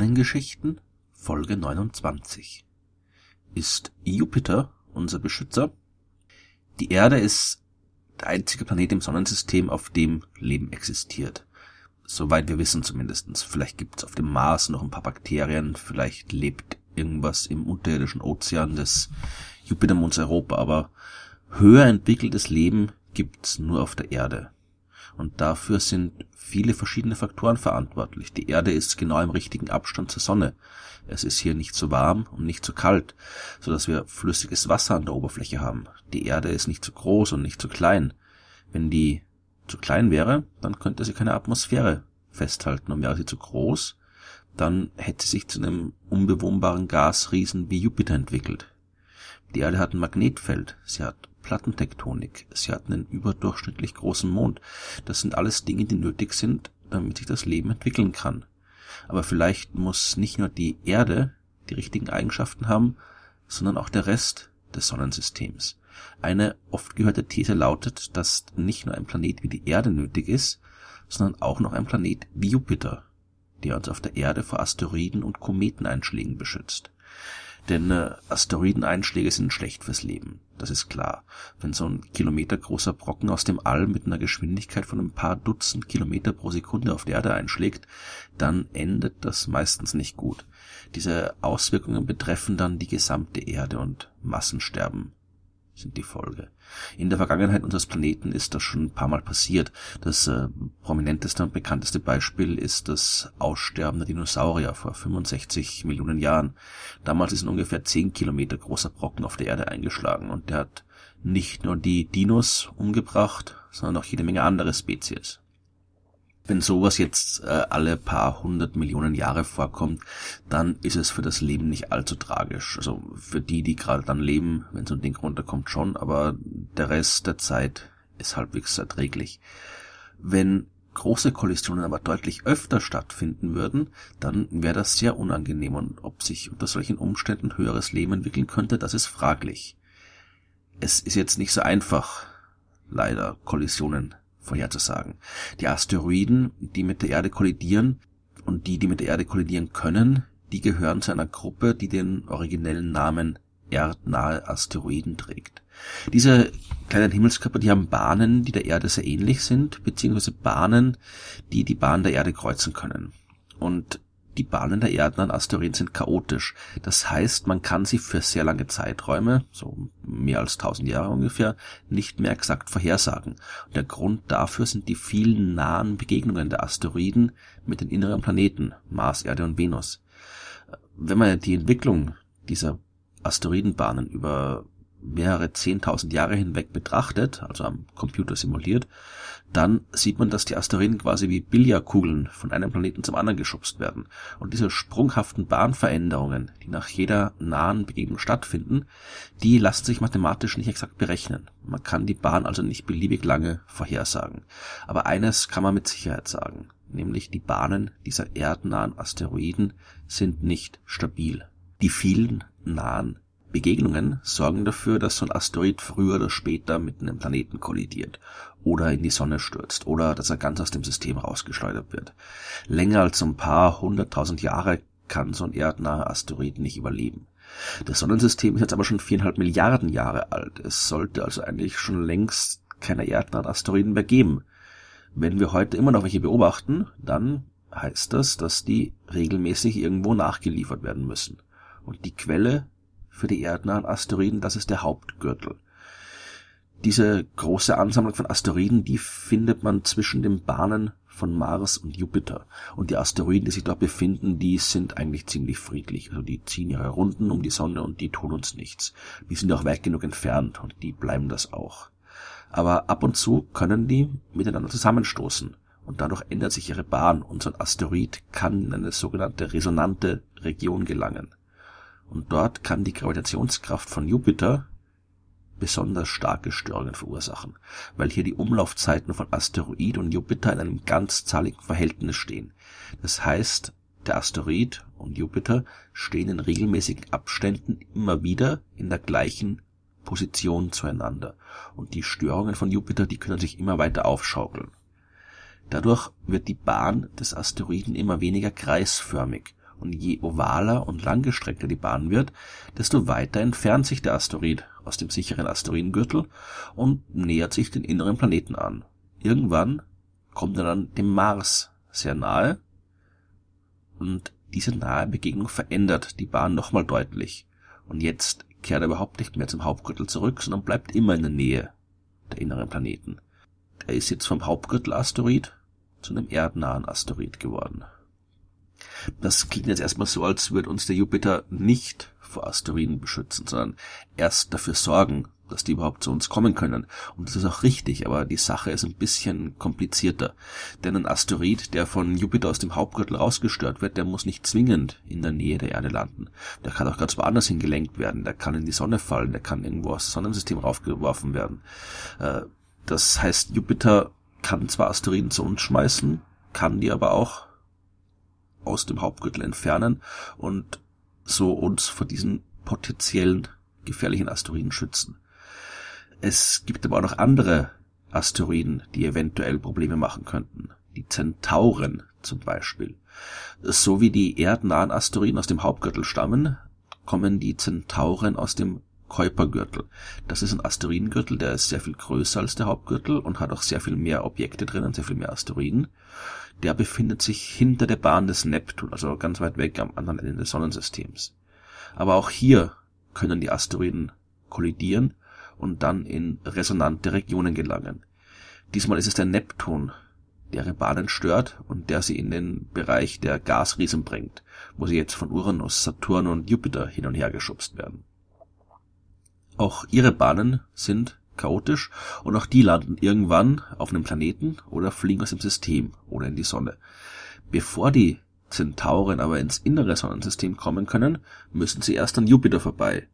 Sternengeschichten Folge 29 Ist Jupiter unser Beschützer? Die Erde ist der einzige Planet im Sonnensystem, auf dem Leben existiert. Soweit wir wissen zumindestens. Vielleicht gibt's auf dem Mars noch ein paar Bakterien, vielleicht lebt irgendwas im unterirdischen Ozean des Jupitermonds Europa, aber höher entwickeltes Leben gibt's nur auf der Erde. Und dafür sind viele verschiedene Faktoren verantwortlich. Die Erde ist genau im richtigen Abstand zur Sonne. Es ist hier nicht zu warm und nicht zu kalt, so dass wir flüssiges Wasser an der Oberfläche haben. Die Erde ist nicht zu groß und nicht zu klein. Wenn die zu klein wäre, dann könnte sie keine Atmosphäre festhalten. Und wäre sie zu groß, dann hätte sie sich zu einem unbewohnbaren Gasriesen wie Jupiter entwickelt. Die Erde hat ein Magnetfeld, sie hat Plattentektonik, sie hat einen überdurchschnittlich großen Mond. Das sind alles Dinge, die nötig sind, damit sich das Leben entwickeln kann. Aber vielleicht muss nicht nur die Erde die richtigen Eigenschaften haben, sondern auch der Rest des Sonnensystems. Eine oft gehörte These lautet, dass nicht nur ein Planet wie die Erde nötig ist, sondern auch noch ein Planet wie Jupiter, der uns auf der Erde vor Asteroiden und Kometeneinschlägen beschützt. Denn äh, Asteroideneinschläge sind schlecht fürs Leben. Das ist klar. Wenn so ein kilometergroßer Brocken aus dem All mit einer Geschwindigkeit von ein paar Dutzend Kilometer pro Sekunde auf die Erde einschlägt, dann endet das meistens nicht gut. Diese Auswirkungen betreffen dann die gesamte Erde und Massensterben sind die Folge. In der Vergangenheit unseres Planeten ist das schon ein paar Mal passiert. Das äh, prominenteste und bekannteste Beispiel ist das Aussterben der Dinosaurier vor 65 Millionen Jahren. Damals ist ein ungefähr 10 Kilometer großer Brocken auf der Erde eingeschlagen und der hat nicht nur die Dinos umgebracht, sondern auch jede Menge andere Spezies. Wenn sowas jetzt äh, alle paar hundert Millionen Jahre vorkommt, dann ist es für das Leben nicht allzu tragisch. Also für die, die gerade dann leben, wenn so ein Ding runterkommt schon, aber der Rest der Zeit ist halbwegs erträglich. Wenn große Kollisionen aber deutlich öfter stattfinden würden, dann wäre das sehr unangenehm und ob sich unter solchen Umständen höheres Leben entwickeln könnte, das ist fraglich. Es ist jetzt nicht so einfach, leider Kollisionen vorherzusagen. Die Asteroiden, die mit der Erde kollidieren und die, die mit der Erde kollidieren können, die gehören zu einer Gruppe, die den originellen Namen erdnahe Asteroiden trägt. Diese kleinen Himmelskörper, die haben Bahnen, die der Erde sehr ähnlich sind, beziehungsweise Bahnen, die die Bahn der Erde kreuzen können. Und die Bahnen der erdnahen Asteroiden sind chaotisch. Das heißt, man kann sie für sehr lange Zeiträume, so mehr als 1000 Jahre ungefähr, nicht mehr exakt vorhersagen. Und der Grund dafür sind die vielen nahen Begegnungen der Asteroiden mit den inneren Planeten, Mars, Erde und Venus. Wenn man die Entwicklung dieser Asteroidenbahnen über mehrere zehntausend Jahre hinweg betrachtet, also am Computer simuliert, dann sieht man, dass die Asteroiden quasi wie Billardkugeln von einem Planeten zum anderen geschubst werden. Und diese sprunghaften Bahnveränderungen, die nach jeder nahen Begegnung stattfinden, die lassen sich mathematisch nicht exakt berechnen. Man kann die Bahn also nicht beliebig lange vorhersagen. Aber eines kann man mit Sicherheit sagen, nämlich die Bahnen dieser erdnahen Asteroiden sind nicht stabil. Die vielen nahen Begegnungen sorgen dafür, dass so ein Asteroid früher oder später mit einem Planeten kollidiert oder in die Sonne stürzt oder dass er ganz aus dem System rausgeschleudert wird. Länger als ein paar hunderttausend Jahre kann so ein erdnaher Asteroid nicht überleben. Das Sonnensystem ist jetzt aber schon viereinhalb Milliarden Jahre alt. Es sollte also eigentlich schon längst keine erdnahen Asteroiden mehr geben. Wenn wir heute immer noch welche beobachten, dann heißt das, dass die regelmäßig irgendwo nachgeliefert werden müssen. Und die Quelle für die erdnahen Asteroiden, das ist der Hauptgürtel. Diese große Ansammlung von Asteroiden, die findet man zwischen den Bahnen von Mars und Jupiter. Und die Asteroiden, die sich dort befinden, die sind eigentlich ziemlich friedlich. Also die ziehen ihre Runden um die Sonne und die tun uns nichts. Die sind auch weit genug entfernt und die bleiben das auch. Aber ab und zu können die miteinander zusammenstoßen und dadurch ändert sich ihre Bahn und so ein Asteroid kann in eine sogenannte resonante Region gelangen. Und dort kann die Gravitationskraft von Jupiter besonders starke Störungen verursachen, weil hier die Umlaufzeiten von Asteroid und Jupiter in einem ganzzahligen Verhältnis stehen. Das heißt, der Asteroid und Jupiter stehen in regelmäßigen Abständen immer wieder in der gleichen Position zueinander. Und die Störungen von Jupiter, die können sich immer weiter aufschaukeln. Dadurch wird die Bahn des Asteroiden immer weniger kreisförmig Und je ovaler und langgestreckter die Bahn wird, desto weiter entfernt sich der Asteroid aus dem sicheren Asteroidengürtel und nähert sich den inneren Planeten an. Irgendwann kommt er dann dem Mars sehr nahe und diese nahe Begegnung verändert die Bahn nochmal deutlich. Und jetzt kehrt er überhaupt nicht mehr zum Hauptgürtel zurück, sondern bleibt immer in der Nähe der inneren Planeten. Er ist jetzt vom Hauptgürtelasteroid zu einem erdnahen Asteroid geworden. Das klingt jetzt erstmal so, als würde uns der Jupiter nicht vor Asteroiden beschützen, sondern erst dafür sorgen, dass die überhaupt zu uns kommen können. Und das ist auch richtig, aber die Sache ist ein bisschen komplizierter. Denn ein Asteroid, der von Jupiter aus dem Hauptgürtel rausgestört wird, der muss nicht zwingend in der Nähe der Erde landen. Der kann auch ganz woanders hingelenkt werden. Der kann in die Sonne fallen. Der kann irgendwo aus dem Sonnensystem raufgeworfen werden. Äh, das heißt, Jupiter kann zwar Asteroiden zu uns schmeißen, kann die aber auch aus dem Hauptgürtel entfernen und so uns vor diesen potenziellen gefährlichen Asteroiden schützen. Es gibt aber auch noch andere Asteroiden, die eventuell Probleme machen könnten. Die Zentauren zum Beispiel. So wie die erdnahen Asteroiden aus dem Hauptgürtel stammen, kommen die Zentauren aus dem Kuipergürtel. Das ist ein Asteroidengürtel, der ist sehr viel größer als der Hauptgürtel und hat auch sehr viel mehr Objekte drinnen, sehr viel mehr Asteroiden. Der befindet sich hinter der Bahn des Neptun, also ganz weit weg am anderen Ende des Sonnensystems. Aber auch hier können die Asteroiden kollidieren und dann in resonante Regionen gelangen. Diesmal ist es der Neptun, der ihre Bahnen stört und der sie in den Bereich der Gasriesen bringt, wo sie jetzt von Uranus, Saturn und Jupiter hin und her geschubst werden. Auch ihre Bahnen sind chaotisch und auch die landen irgendwann auf einem Planeten oder fliegen aus dem System oder in die Sonne. Bevor die Zentauren aber ins innere Sonnensystem kommen können, müssen sie erst an Jupiter vorbei,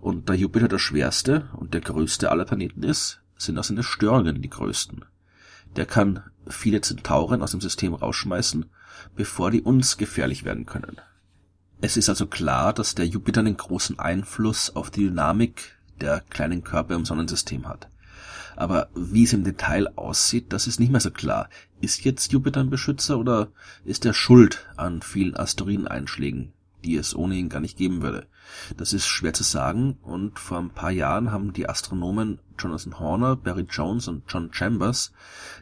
und da Jupiter der schwerste und der größte aller Planeten ist, sind auch seine Störungen die größten. Der kann viele Zentauren aus dem System rausschmeißen, bevor die uns gefährlich werden können. Es ist also klar, dass der Jupiter einen großen Einfluss auf die Dynamik der kleinen Körper im Sonnensystem hat. Aber wie es im Detail aussieht, das ist nicht mehr so klar. Ist jetzt Jupiter ein Beschützer oder ist er schuld an vielen Asteroideneinschlägen, die es ohne ihn gar nicht geben würde? Das ist schwer zu sagen und vor ein paar Jahren haben die Astronomen Jonathan Horner, Barry Jones und John Chambers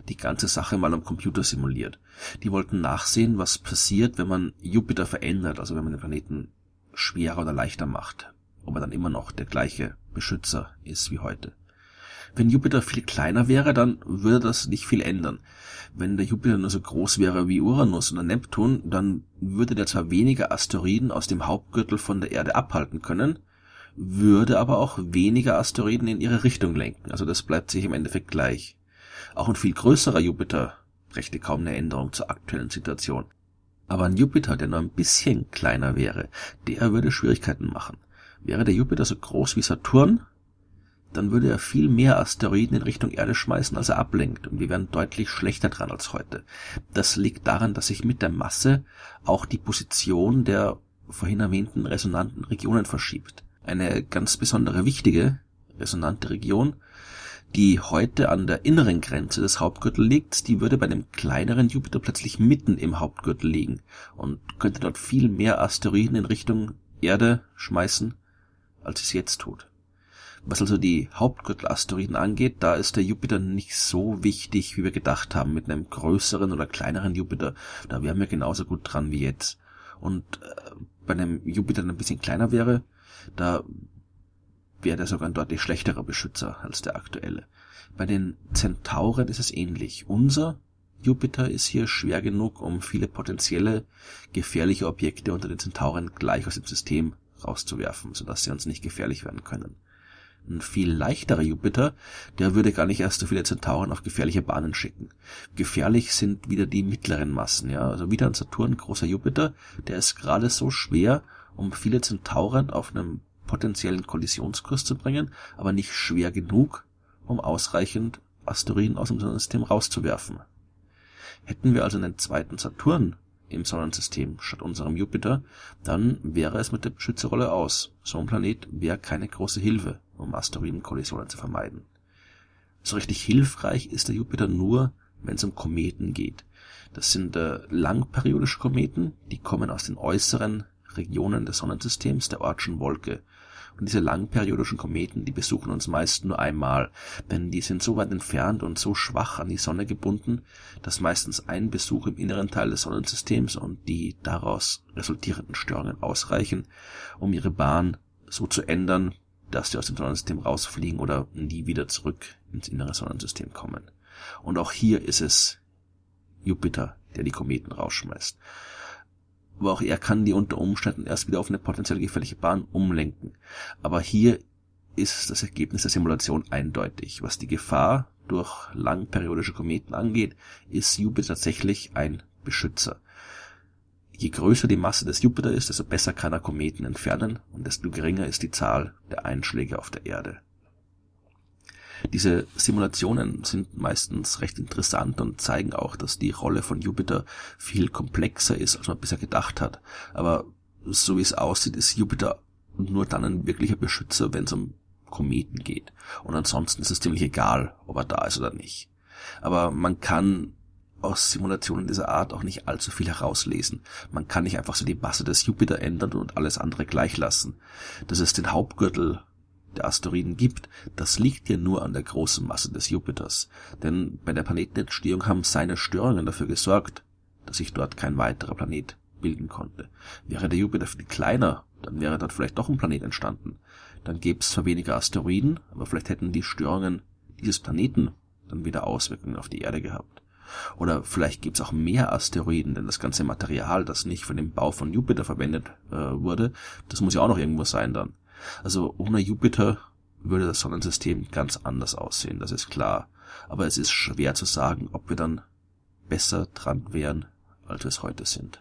die ganze Sache mal am Computer simuliert. Die wollten nachsehen, was passiert, wenn man Jupiter verändert, also wenn man den Planeten schwerer oder leichter macht, ob er dann immer noch der gleiche Beschützer ist wie heute. Wenn Jupiter viel kleiner wäre, dann würde das nicht viel ändern. Wenn der Jupiter nur so groß wäre wie Uranus oder Neptun, dann würde der zwar weniger Asteroiden aus dem Hauptgürtel von der Erde abhalten können, würde aber auch weniger Asteroiden in ihre Richtung lenken. Also das bleibt sich im Endeffekt gleich. Auch ein viel größerer Jupiter brächte kaum eine Änderung zur aktuellen Situation. Aber ein Jupiter, der nur ein bisschen kleiner wäre, der würde Schwierigkeiten machen. Wäre der Jupiter so groß wie Saturn, dann würde er viel mehr Asteroiden in Richtung Erde schmeißen, als er ablenkt, und wir wären deutlich schlechter dran als heute. Das liegt daran, dass sich mit der Masse auch die Position der vorhin erwähnten resonanten Regionen verschiebt. Eine ganz besondere wichtige resonante Region, die heute an der inneren Grenze des Hauptgürtels liegt, die würde bei einem kleineren Jupiter plötzlich mitten im Hauptgürtel liegen und könnte dort viel mehr Asteroiden in Richtung Erde schmeißen, als es jetzt tut. Was also die Hauptgürtelasteroiden angeht, da ist der Jupiter nicht so wichtig, wie wir gedacht haben. Mit einem größeren oder kleineren Jupiter, da wären wir genauso gut dran wie jetzt. Und äh, bei einem Jupiter, der ein bisschen kleiner wäre, da wäre der sogar ein deutlich schlechterer Beschützer als der aktuelle. Bei den Zentauren ist es ähnlich. Unser Jupiter ist hier schwer genug, um viele potenzielle gefährliche Objekte unter den Zentauren gleich aus dem System rauszuwerfen, sodass sie uns nicht gefährlich werden können. Ein viel leichterer Jupiter, der würde gar nicht erst so viele Zentauren auf gefährliche Bahnen schicken. Gefährlich sind wieder die mittleren Massen, ja. Also wieder ein Saturn, großer Jupiter, der ist gerade so schwer, um viele Zentauren auf einem potenziellen Kollisionskurs zu bringen, aber nicht schwer genug, um ausreichend Asteroiden aus dem Sonnensystem rauszuwerfen. Hätten wir also einen zweiten Saturn im Sonnensystem statt unserem Jupiter, dann wäre es mit der Beschützerrolle aus. So ein Planet wäre keine große Hilfe um Asteroidenkollisionen zu vermeiden. So richtig hilfreich ist der Jupiter nur, wenn es um Kometen geht. Das sind äh, langperiodische Kometen, die kommen aus den äußeren Regionen des Sonnensystems, der Ortschen Wolke. Und diese langperiodischen Kometen, die besuchen uns meist nur einmal, denn die sind so weit entfernt und so schwach an die Sonne gebunden, dass meistens ein Besuch im inneren Teil des Sonnensystems und die daraus resultierenden Störungen ausreichen, um ihre Bahn so zu ändern, dass sie aus dem Sonnensystem rausfliegen oder nie wieder zurück ins innere Sonnensystem kommen. Und auch hier ist es Jupiter, der die Kometen rausschmeißt. Aber auch er kann die unter Umständen erst wieder auf eine potenziell gefährliche Bahn umlenken. Aber hier ist das Ergebnis der Simulation eindeutig. Was die Gefahr durch langperiodische Kometen angeht, ist Jupiter tatsächlich ein Beschützer. Je größer die Masse des Jupiter ist, desto besser kann er Kometen entfernen und desto geringer ist die Zahl der Einschläge auf der Erde. Diese Simulationen sind meistens recht interessant und zeigen auch, dass die Rolle von Jupiter viel komplexer ist, als man bisher gedacht hat. Aber so wie es aussieht, ist Jupiter nur dann ein wirklicher Beschützer, wenn es um Kometen geht. Und ansonsten ist es ziemlich egal, ob er da ist oder nicht. Aber man kann aus Simulationen dieser Art auch nicht allzu viel herauslesen. Man kann nicht einfach so die Masse des Jupiter ändern und alles andere gleich lassen. Dass es den Hauptgürtel der Asteroiden gibt, das liegt ja nur an der großen Masse des Jupiters. Denn bei der Planetenentstehung haben seine Störungen dafür gesorgt, dass sich dort kein weiterer Planet bilden konnte. Wäre der Jupiter viel kleiner, dann wäre dort vielleicht doch ein Planet entstanden. Dann gäbe es zwar weniger Asteroiden, aber vielleicht hätten die Störungen dieses Planeten dann wieder Auswirkungen auf die Erde gehabt. Oder vielleicht gibt es auch mehr Asteroiden, denn das ganze Material, das nicht für den Bau von Jupiter verwendet äh, wurde, das muss ja auch noch irgendwo sein dann. Also ohne Jupiter würde das Sonnensystem ganz anders aussehen, das ist klar. Aber es ist schwer zu sagen, ob wir dann besser dran wären, als wir es heute sind.